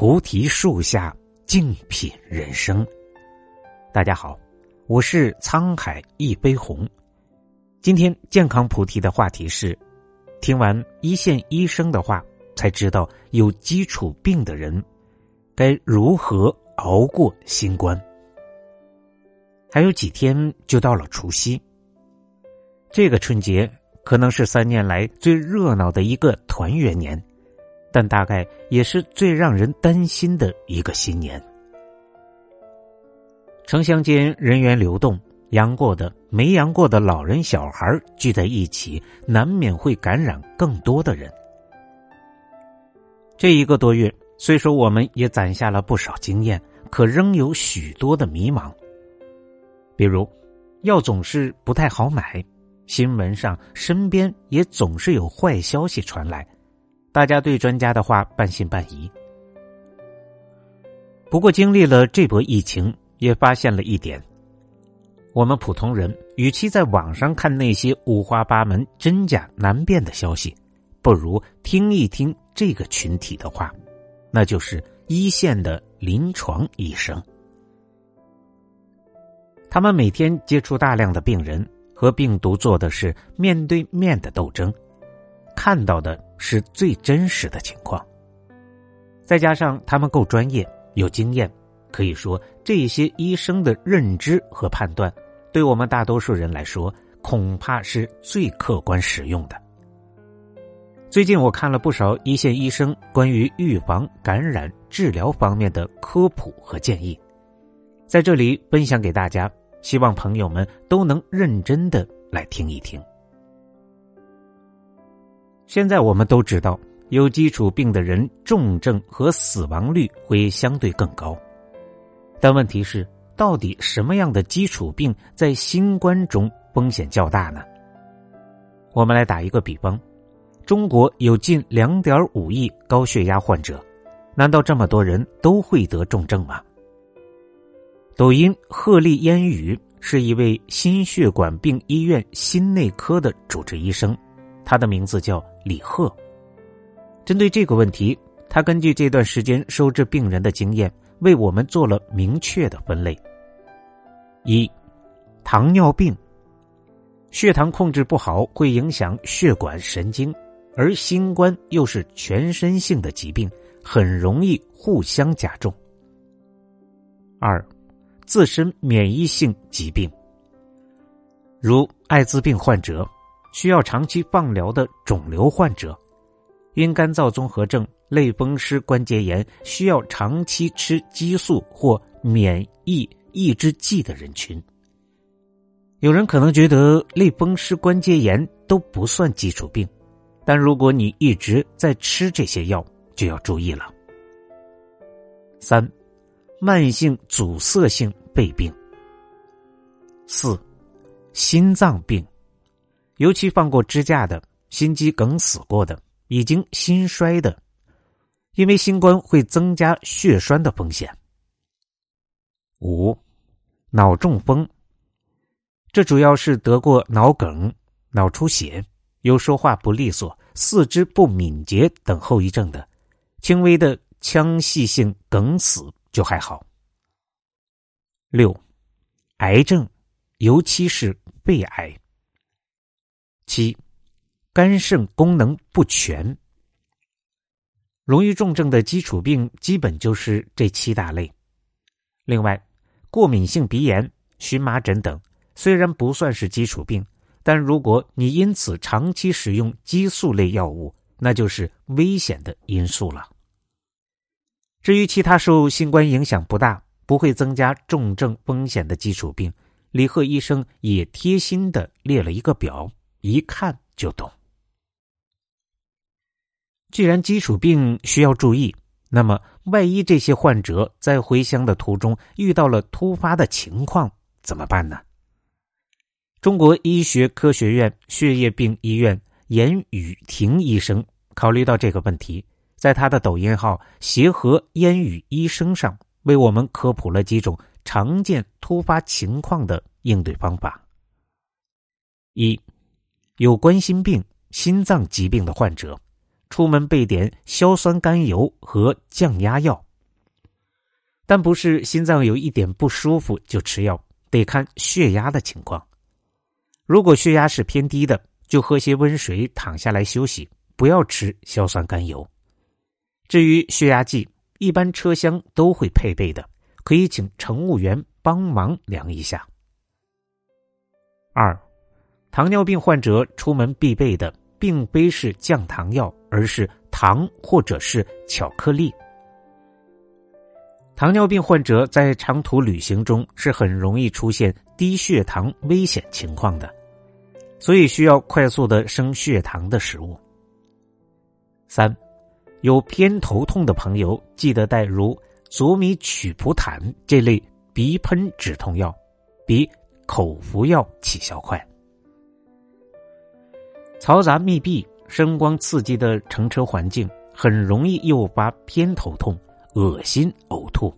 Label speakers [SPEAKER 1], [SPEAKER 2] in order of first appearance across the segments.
[SPEAKER 1] 菩提树下静品人生。大家好，我是沧海一杯红。今天健康菩提的话题是：听完一线医生的话，才知道有基础病的人该如何熬过新冠。还有几天就到了除夕，这个春节可能是三年来最热闹的一个团圆年。但大概也是最让人担心的一个新年。城乡间人员流动，阳过的、没阳过的老人、小孩聚在一起，难免会感染更多的人。这一个多月，虽说我们也攒下了不少经验，可仍有许多的迷茫。比如，药总是不太好买，新闻上、身边也总是有坏消息传来。大家对专家的话半信半疑。不过，经历了这波疫情，也发现了一点：我们普通人与其在网上看那些五花八门、真假难辨的消息，不如听一听这个群体的话，那就是一线的临床医生。他们每天接触大量的病人，和病毒做的是面对面的斗争。看到的是最真实的情况，再加上他们够专业、有经验，可以说这些医生的认知和判断，对我们大多数人来说，恐怕是最客观实用的。最近我看了不少一线医生关于预防感染、治疗方面的科普和建议，在这里分享给大家，希望朋友们都能认真的来听一听。现在我们都知道，有基础病的人重症和死亡率会相对更高。但问题是，到底什么样的基础病在新冠中风险较大呢？我们来打一个比方：中国有近两点五亿高血压患者，难道这么多人都会得重症吗？抖音鹤立烟雨是一位心血管病医院心内科的主治医生。他的名字叫李贺。针对这个问题，他根据这段时间收治病人的经验，为我们做了明确的分类：一、糖尿病，血糖控制不好会影响血管神经，而新冠又是全身性的疾病，很容易互相加重；二、自身免疫性疾病，如艾滋病患者。需要长期放疗的肿瘤患者，因肝燥综合症、类风湿关节炎需要长期吃激素或免疫抑制剂的人群。有人可能觉得类风湿关节炎都不算基础病，但如果你一直在吃这些药，就要注意了。三、慢性阻塞性肺病。四、心脏病。尤其放过支架的、心肌梗死过的、已经心衰的，因为新冠会增加血栓的风险。五、脑中风，这主要是得过脑梗、脑出血、有说话不利索、四肢不敏捷等后遗症的，轻微的腔隙性梗死就还好。六、癌症，尤其是肺癌。七，肝肾功能不全，容易重症的基础病基本就是这七大类。另外，过敏性鼻炎、荨麻疹等虽然不算是基础病，但如果你因此长期使用激素类药物，那就是危险的因素了。至于其他受新冠影响不大、不会增加重症风险的基础病，李贺医生也贴心的列了一个表。一看就懂。既然基础病需要注意，那么万一这些患者在回乡的途中遇到了突发的情况，怎么办呢？中国医学科学院血液病医院严雨婷医生考虑到这个问题，在他的抖音号“协和烟雨医生”上为我们科普了几种常见突发情况的应对方法。一。有冠心病、心脏疾病的患者，出门备点硝酸甘油和降压药，但不是心脏有一点不舒服就吃药，得看血压的情况。如果血压是偏低的，就喝些温水，躺下来休息，不要吃硝酸甘油。至于血压计，一般车厢都会配备的，可以请乘务员帮忙量一下。二，糖尿病患者出门必备的，并非是降糖药，而是糖或者是巧克力。糖尿病患者在长途旅行中是很容易出现低血糖危险情况的，所以需要快速的升血糖的食物。三，有偏头痛的朋友记得带如左米曲普坦这类鼻喷止痛药，比口服药起效快。嘈杂密闭、声光刺激的乘车环境很容易诱发偏头痛。恶心、呕吐，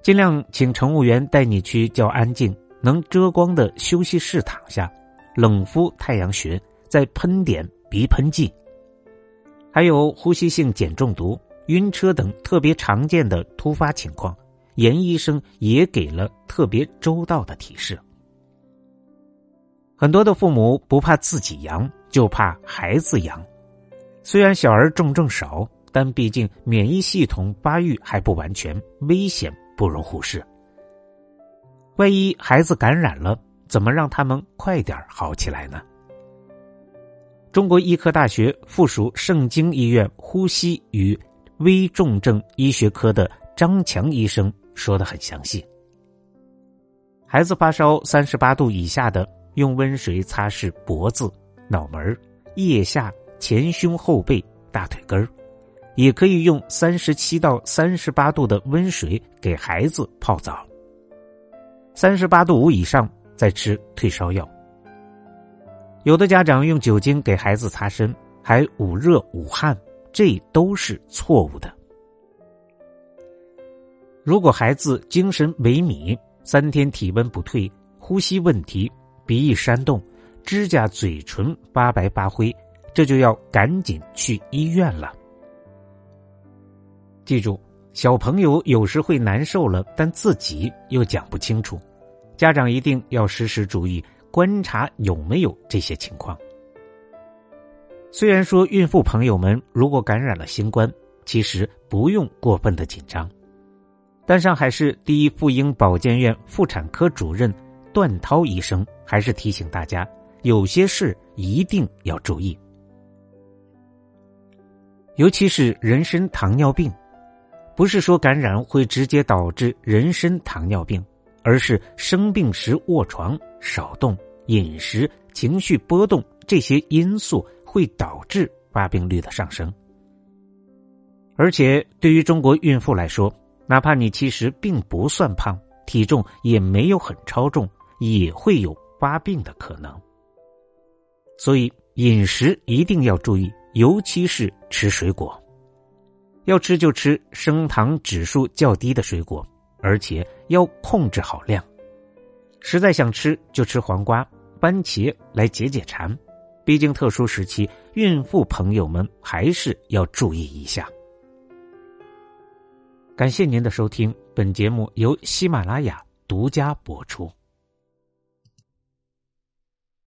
[SPEAKER 1] 尽量请乘务员带你去较安静、能遮光的休息室躺下，冷敷太阳穴，再喷点鼻喷剂。还有呼吸性碱中毒、晕车等特别常见的突发情况，严医生也给了特别周到的提示。很多的父母不怕自己阳，就怕孩子阳。虽然小儿重症少。但毕竟免疫系统发育还不完全，危险不容忽视。万一孩子感染了，怎么让他们快点好起来呢？中国医科大学附属盛京医院呼吸与危重症医学科的张强医生说的很详细。孩子发烧三十八度以下的，用温水擦拭脖子、脑门、腋下、前胸后背、大腿根儿。也可以用三十七到三十八度的温水给孩子泡澡。三十八度五以上再吃退烧药。有的家长用酒精给孩子擦身，还捂热捂汗，这都是错误的。如果孩子精神萎靡，三天体温不退，呼吸问题，鼻翼扇动，指甲、嘴唇发白发灰，这就要赶紧去医院了。记住，小朋友有时会难受了，但自己又讲不清楚，家长一定要时时注意观察有没有这些情况。虽然说孕妇朋友们如果感染了新冠，其实不用过分的紧张，但上海市第一妇婴保健院妇产科主任段涛医生还是提醒大家，有些事一定要注意，尤其是人参糖尿病。不是说感染会直接导致人参糖尿病，而是生病时卧床、少动、饮食、情绪波动这些因素会导致发病率的上升。而且对于中国孕妇来说，哪怕你其实并不算胖，体重也没有很超重，也会有发病的可能。所以饮食一定要注意，尤其是吃水果。要吃就吃升糖指数较低的水果，而且要控制好量。实在想吃就吃黄瓜、番茄来解解馋。毕竟特殊时期，孕妇朋友们还是要注意一下。感谢您的收听，本节目由喜马拉雅独家播出。